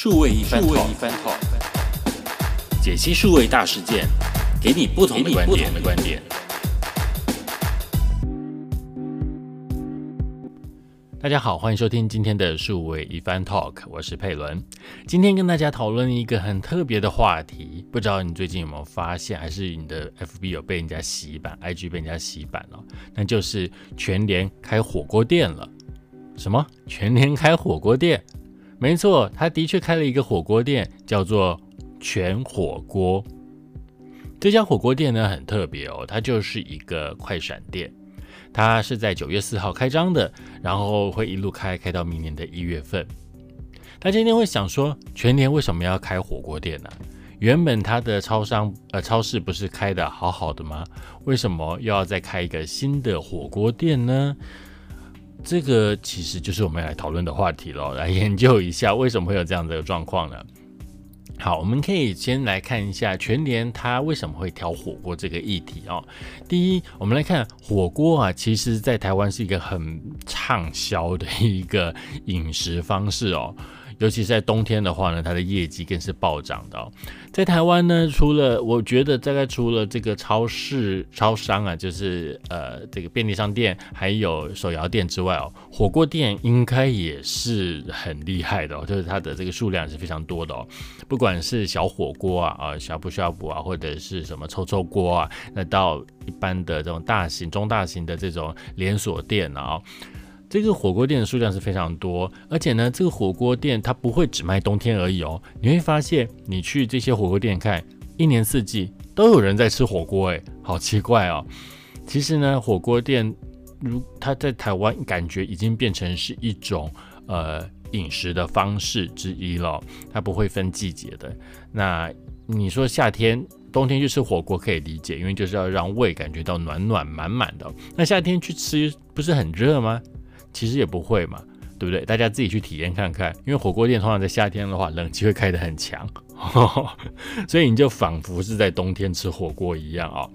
数位一番 talk，解析数位大事件，给你不同的观点。的观点。大家好，欢迎收听今天的数位一番 talk，我是佩伦。今天跟大家讨论一个很特别的话题，不知道你最近有没有发现，还是你的 FB 有被人家洗版，IG 被人家洗版了？那就是全联开火锅店了。什么？全联开火锅店？没错，他的确开了一个火锅店，叫做全火锅。这家火锅店呢很特别哦，它就是一个快闪店，它是在九月四号开张的，然后会一路开开到明年的一月份。他今天会想说，全年为什么要开火锅店呢？原本他的超商呃超市不是开的好好的吗？为什么又要再开一个新的火锅店呢？这个其实就是我们要来讨论的话题喽，来研究一下为什么会有这样的状况呢？好，我们可以先来看一下全联它为什么会挑火锅这个议题哦。第一，我们来看火锅啊，其实在台湾是一个很畅销的一个饮食方式哦。尤其是在冬天的话呢，它的业绩更是暴涨的哦。在台湾呢，除了我觉得大概除了这个超市、超商啊，就是呃这个便利商店，还有手摇店之外哦，火锅店应该也是很厉害的哦，就是它的这个数量是非常多的哦。不管是小火锅啊啊小不小补啊，或者是什么臭臭锅啊，那到一般的这种大型、中大型的这种连锁店啊。这个火锅店的数量是非常多，而且呢，这个火锅店它不会只卖冬天而已哦。你会发现，你去这些火锅店看，一年四季都有人在吃火锅，诶，好奇怪哦。其实呢，火锅店如它在台湾感觉已经变成是一种呃饮食的方式之一了，它不会分季节的。那你说夏天、冬天去吃火锅可以理解，因为就是要让胃感觉到暖暖满满的。那夏天去吃不是很热吗？其实也不会嘛，对不对？大家自己去体验看看。因为火锅店通常在夏天的话，冷气会开得很强，所以你就仿佛是在冬天吃火锅一样啊。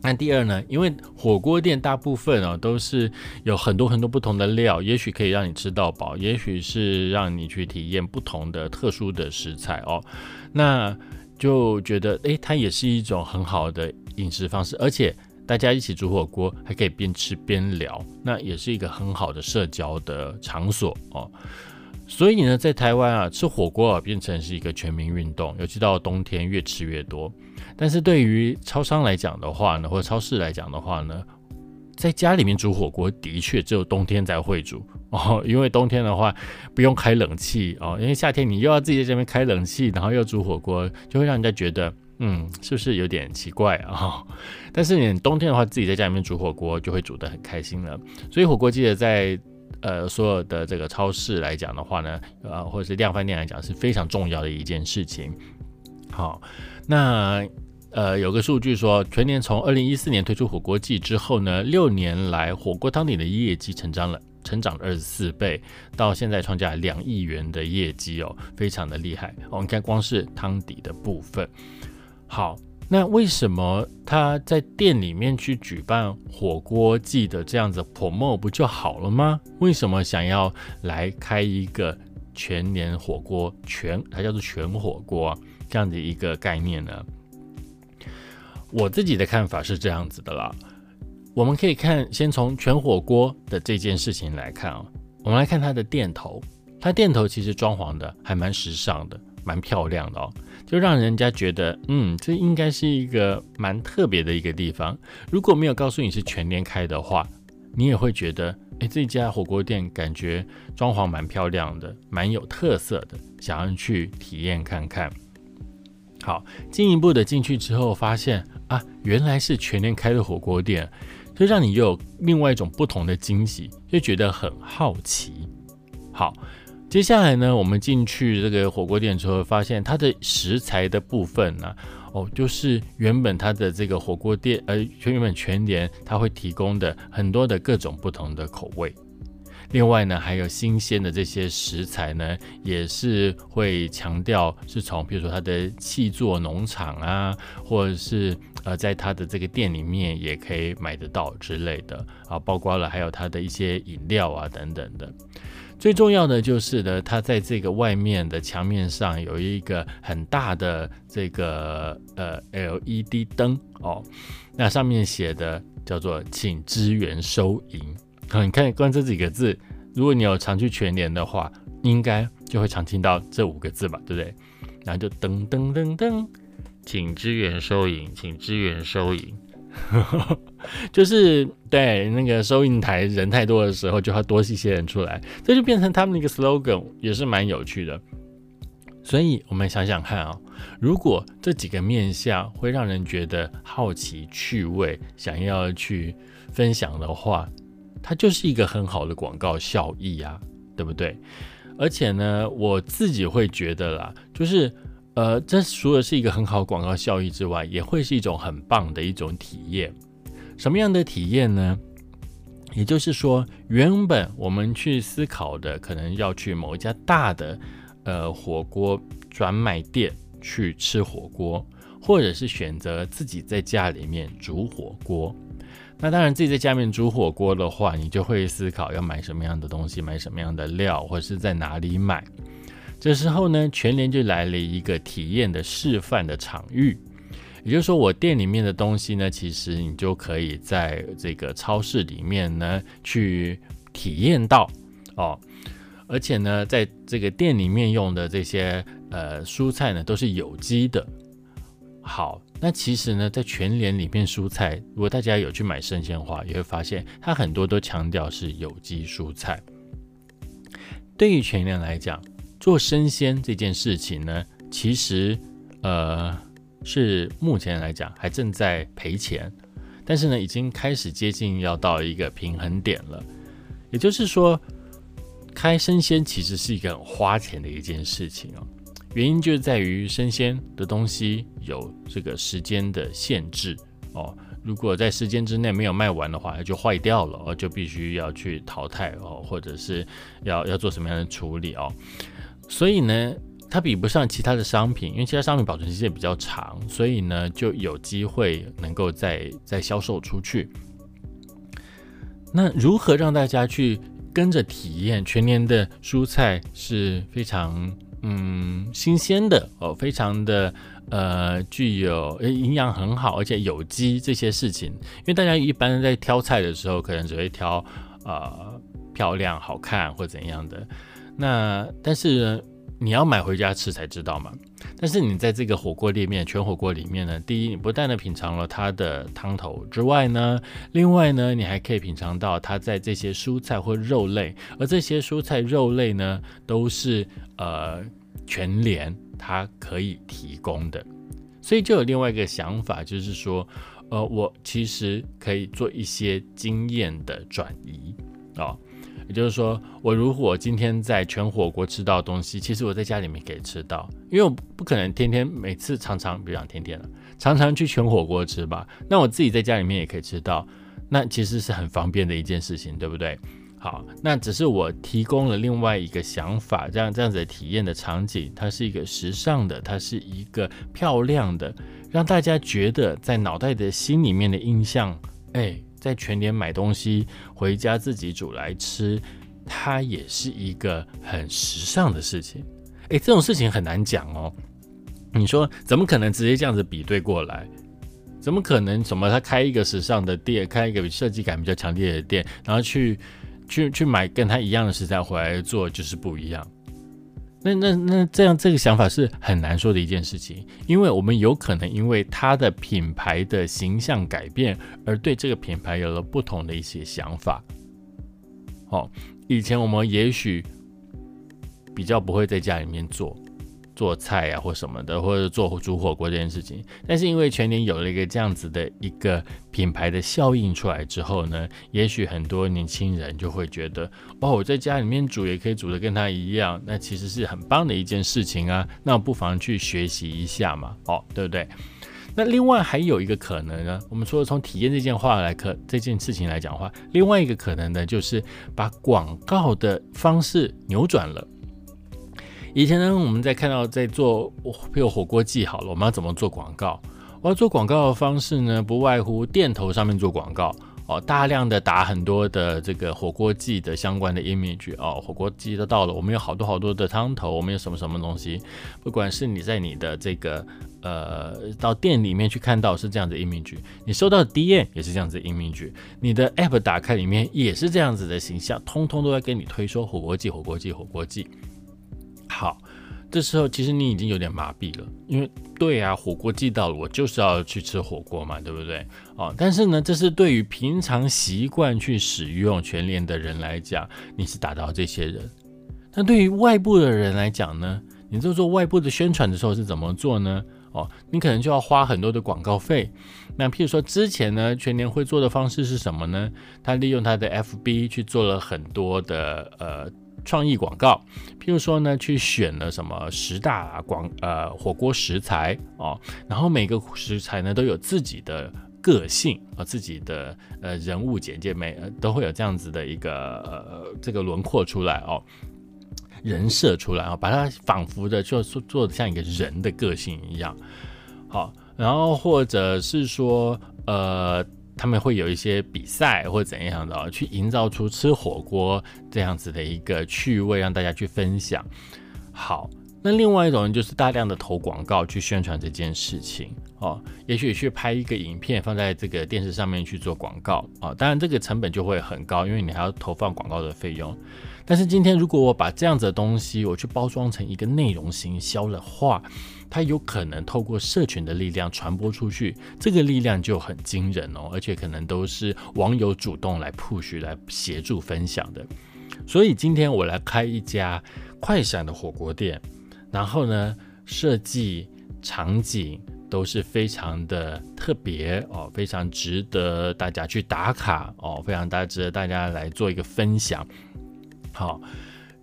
那第二呢？因为火锅店大部分啊都是有很多很多不同的料，也许可以让你吃到饱，也许是让你去体验不同的特殊的食材哦。那就觉得，诶，它也是一种很好的饮食方式，而且。大家一起煮火锅，还可以边吃边聊，那也是一个很好的社交的场所哦。所以呢，在台湾啊，吃火锅啊变成是一个全民运动，尤其到冬天越吃越多。但是对于超商来讲的话呢，或者超市来讲的话呢，在家里面煮火锅的确只有冬天才会煮哦，因为冬天的话不用开冷气哦，因为夏天你又要自己在这边开冷气，然后又煮火锅，就会让人家觉得。嗯，是不是有点奇怪啊？但是你冬天的话，自己在家里面煮火锅就会煮得很开心了。所以火锅记得在呃所有的这个超市来讲的话呢，呃或者是量贩店来讲是非常重要的一件事情。好，那呃有个数据说，全年从二零一四年推出火锅季之后呢，六年来火锅汤底的业绩成长了，成长了二十四倍，到现在创下两亿元的业绩哦，非常的厉害。我们看光是汤底的部分。好，那为什么他在店里面去举办火锅季的这样子 promo 不就好了吗？为什么想要来开一个全年火锅全，它叫做全火锅这样的一个概念呢？我自己的看法是这样子的啦。我们可以看，先从全火锅的这件事情来看啊，我们来看它的店头，它店头其实装潢的还蛮时尚的。蛮漂亮的哦，就让人家觉得，嗯，这应该是一个蛮特别的一个地方。如果没有告诉你是全年开的话，你也会觉得，哎，这家火锅店感觉装潢蛮漂亮的，蛮有特色的，想要去体验看看。好，进一步的进去之后，发现啊，原来是全年开的火锅店，就让你又有另外一种不同的惊喜，就觉得很好奇。好。接下来呢，我们进去这个火锅店之后，发现它的食材的部分呢，哦，就是原本它的这个火锅店，呃，原本全年它会提供的很多的各种不同的口味。另外呢，还有新鲜的这些食材呢，也是会强调是从，比如说它的气作农场啊，或者是呃，在它的这个店里面也可以买得到之类的啊，包括了还有它的一些饮料啊等等的。最重要的就是呢，它在这个外面的墙面上有一个很大的这个呃 LED 灯哦，那上面写的叫做“请支援收银”。你看，光这几个字，如果你有常去全联的话，应该就会常听到这五个字吧，对不对？然后就噔噔噔噔，请支援收银，请支援收银。就是对那个收银台人太多的时候，就要多一些人出来，这就变成他们的一个 slogan，也是蛮有趣的。所以我们想想看啊，如果这几个面相会让人觉得好奇、趣味，想要去分享的话，它就是一个很好的广告效益啊，对不对？而且呢，我自己会觉得啦，就是。呃，这除了是一个很好的广告效益之外，也会是一种很棒的一种体验。什么样的体验呢？也就是说，原本我们去思考的，可能要去某一家大的呃火锅专卖店去吃火锅，或者是选择自己在家里面煮火锅。那当然，自己在家里面煮火锅的话，你就会思考要买什么样的东西，买什么样的料，或者是在哪里买。这时候呢，全联就来了一个体验的示范的场域，也就是说，我店里面的东西呢，其实你就可以在这个超市里面呢去体验到哦，而且呢，在这个店里面用的这些呃蔬菜呢都是有机的。好，那其实呢，在全联里面蔬菜，如果大家有去买生鲜花，也会发现它很多都强调是有机蔬菜。对于全联来讲，做生鲜这件事情呢，其实呃是目前来讲还正在赔钱，但是呢已经开始接近要到一个平衡点了。也就是说，开生鲜其实是一个很花钱的一件事情哦。原因就是在于生鲜的东西有这个时间的限制哦，如果在时间之内没有卖完的话，就坏掉了哦，就必须要去淘汰哦，或者是要要做什么样的处理哦。所以呢，它比不上其他的商品，因为其他商品保存期限比较长，所以呢就有机会能够再再销售出去。那如何让大家去跟着体验全年的蔬菜是非常嗯新鲜的哦，非常的呃具有营养很好，而且有机这些事情？因为大家一般在挑菜的时候，可能只会挑呃漂亮、好看或怎样的。那但是你要买回家吃才知道嘛。但是你在这个火锅店面全火锅里面呢，第一你不但的品尝了它的汤头之外呢，另外呢你还可以品尝到它在这些蔬菜或肉类，而这些蔬菜肉类呢都是呃全联它可以提供的，所以就有另外一个想法，就是说呃我其实可以做一些经验的转移啊。就是说，我如果今天在全火锅吃到东西，其实我在家里面可以吃到，因为我不可能天天每次常常，比如讲天天了，常常去全火锅吃吧。那我自己在家里面也可以吃到，那其实是很方便的一件事情，对不对？好，那只是我提供了另外一个想法，这样这样子的体验的场景，它是一个时尚的，它是一个漂亮的，让大家觉得在脑袋的心里面的印象，哎。在全年买东西回家自己煮来吃，它也是一个很时尚的事情。诶，这种事情很难讲哦。你说怎么可能直接这样子比对过来？怎么可能？什么他开一个时尚的店，开一个设计感比较强烈的店，然后去去去买跟他一样的食材回来做，就是不一样。那那那这样这个想法是很难说的一件事情，因为我们有可能因为它的品牌的形象改变而对这个品牌有了不同的一些想法。哦，以前我们也许比较不会在家里面做。做菜啊，或什么的，或者做煮火锅这件事情，但是因为全年有了一个这样子的一个品牌的效应出来之后呢，也许很多年轻人就会觉得，哦，我在家里面煮也可以煮的跟他一样，那其实是很棒的一件事情啊，那不妨去学习一下嘛，哦，对不对？那另外还有一个可能呢，我们说从体验这件话来可这件事情来讲话，另外一个可能呢，就是把广告的方式扭转了。以前呢，我们在看到在做，比如火锅记好了，我们要怎么做广告？我要做广告的方式呢，不外乎店头上面做广告哦，大量的打很多的这个火锅季的相关的 image 哦，火锅季都到了，我们有好多好多的汤头，我们有什么什么东西，不管是你在你的这个呃到店里面去看到是这样的 image，你收到 DM 也是这样子 image，你的 app 打开里面也是这样子的形象，通通都在跟你推说火锅季，火锅季，火锅季。好。这时候其实你已经有点麻痹了，因为对啊，火锅季到了，我就是要去吃火锅嘛，对不对？哦，但是呢，这是对于平常习惯去使用全联的人来讲，你是打到这些人。那对于外部的人来讲呢，你在做外部的宣传的时候是怎么做呢？哦，你可能就要花很多的广告费。那譬如说之前呢，全年会做的方式是什么呢？他利用他的 FB 去做了很多的呃。创意广告，譬如说呢，去选了什么十大广呃火锅食材哦，然后每个食材呢都有自己的个性啊，自己的呃人物简介，每都会有这样子的一个呃这个轮廓出来哦，人设出来啊，把它仿佛的就做做的像一个人的个性一样，好，然后或者是说呃。他们会有一些比赛或怎样的，去营造出吃火锅这样子的一个趣味，让大家去分享。好，那另外一种就是大量的投广告去宣传这件事情哦，也许去拍一个影片放在这个电视上面去做广告啊，当然这个成本就会很高，因为你还要投放广告的费用。但是今天如果我把这样子的东西我去包装成一个内容行销的话，它有可能透过社群的力量传播出去，这个力量就很惊人哦，而且可能都是网友主动来 push 来协助分享的。所以今天我来开一家快闪的火锅店，然后呢，设计场景都是非常的特别哦，非常值得大家去打卡哦，非常大值得大家来做一个分享。好，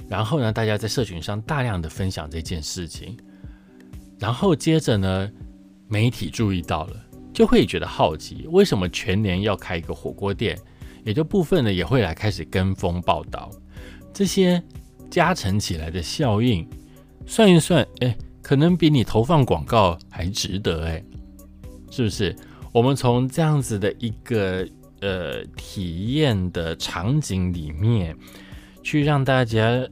然后呢，大家在社群上大量的分享这件事情。然后接着呢，媒体注意到了，就会觉得好奇，为什么全年要开一个火锅店？也就部分呢也会来开始跟风报道，这些加成起来的效应，算一算，哎，可能比你投放广告还值得，哎，是不是？我们从这样子的一个呃体验的场景里面，去让大家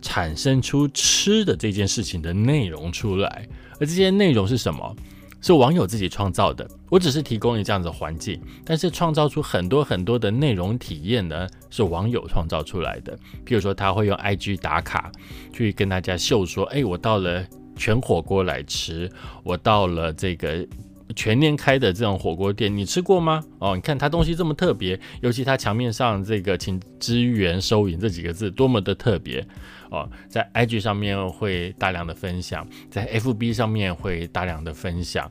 产生出吃的这件事情的内容出来。而这些内容是什么？是网友自己创造的。我只是提供了这样子环境，但是创造出很多很多的内容体验呢，是网友创造出来的。譬如说，他会用 IG 打卡去跟大家秀说：“哎，我到了全火锅来吃，我到了这个全年开的这种火锅店，你吃过吗？哦，你看它东西这么特别，尤其它墙面上这个请支援收银这几个字多么的特别。”哦，在 IG 上面会大量的分享，在 FB 上面会大量的分享，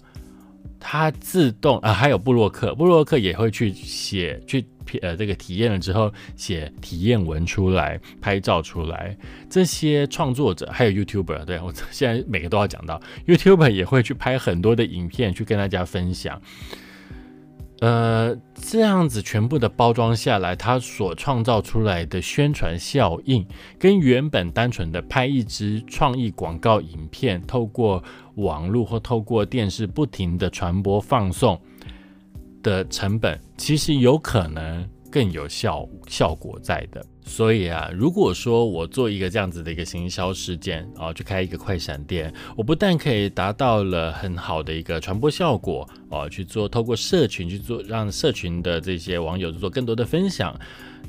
它自动啊，还有布洛克，布洛克也会去写去呃这个体验了之后写体验文出来，拍照出来，这些创作者还有 YouTuber，对我现在每个都要讲到，YouTuber 也会去拍很多的影片去跟大家分享。呃，这样子全部的包装下来，它所创造出来的宣传效应，跟原本单纯的拍一支创意广告影片，透过网络或透过电视不停的传播放送的成本，其实有可能。更有效效果在的，所以啊，如果说我做一个这样子的一个行销事件啊，去开一个快闪店，我不但可以达到了很好的一个传播效果啊，去做透过社群去做，让社群的这些网友做更多的分享。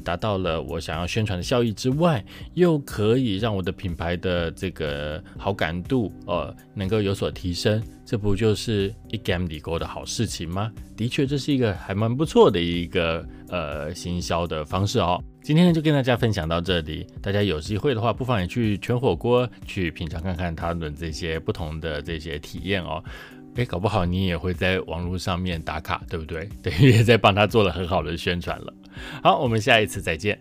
达到了我想要宣传的效益之外，又可以让我的品牌的这个好感度呃能够有所提升，这不就是一 game 里沟的好事情吗？的确，这是一个还蛮不错的一个呃行销的方式哦。今天呢就跟大家分享到这里，大家有机会的话，不妨也去全火锅去品尝看看他们这些不同的这些体验哦。诶，搞不好你也会在网络上面打卡，对不对？等于也在帮他做了很好的宣传了。好，我们下一次再见。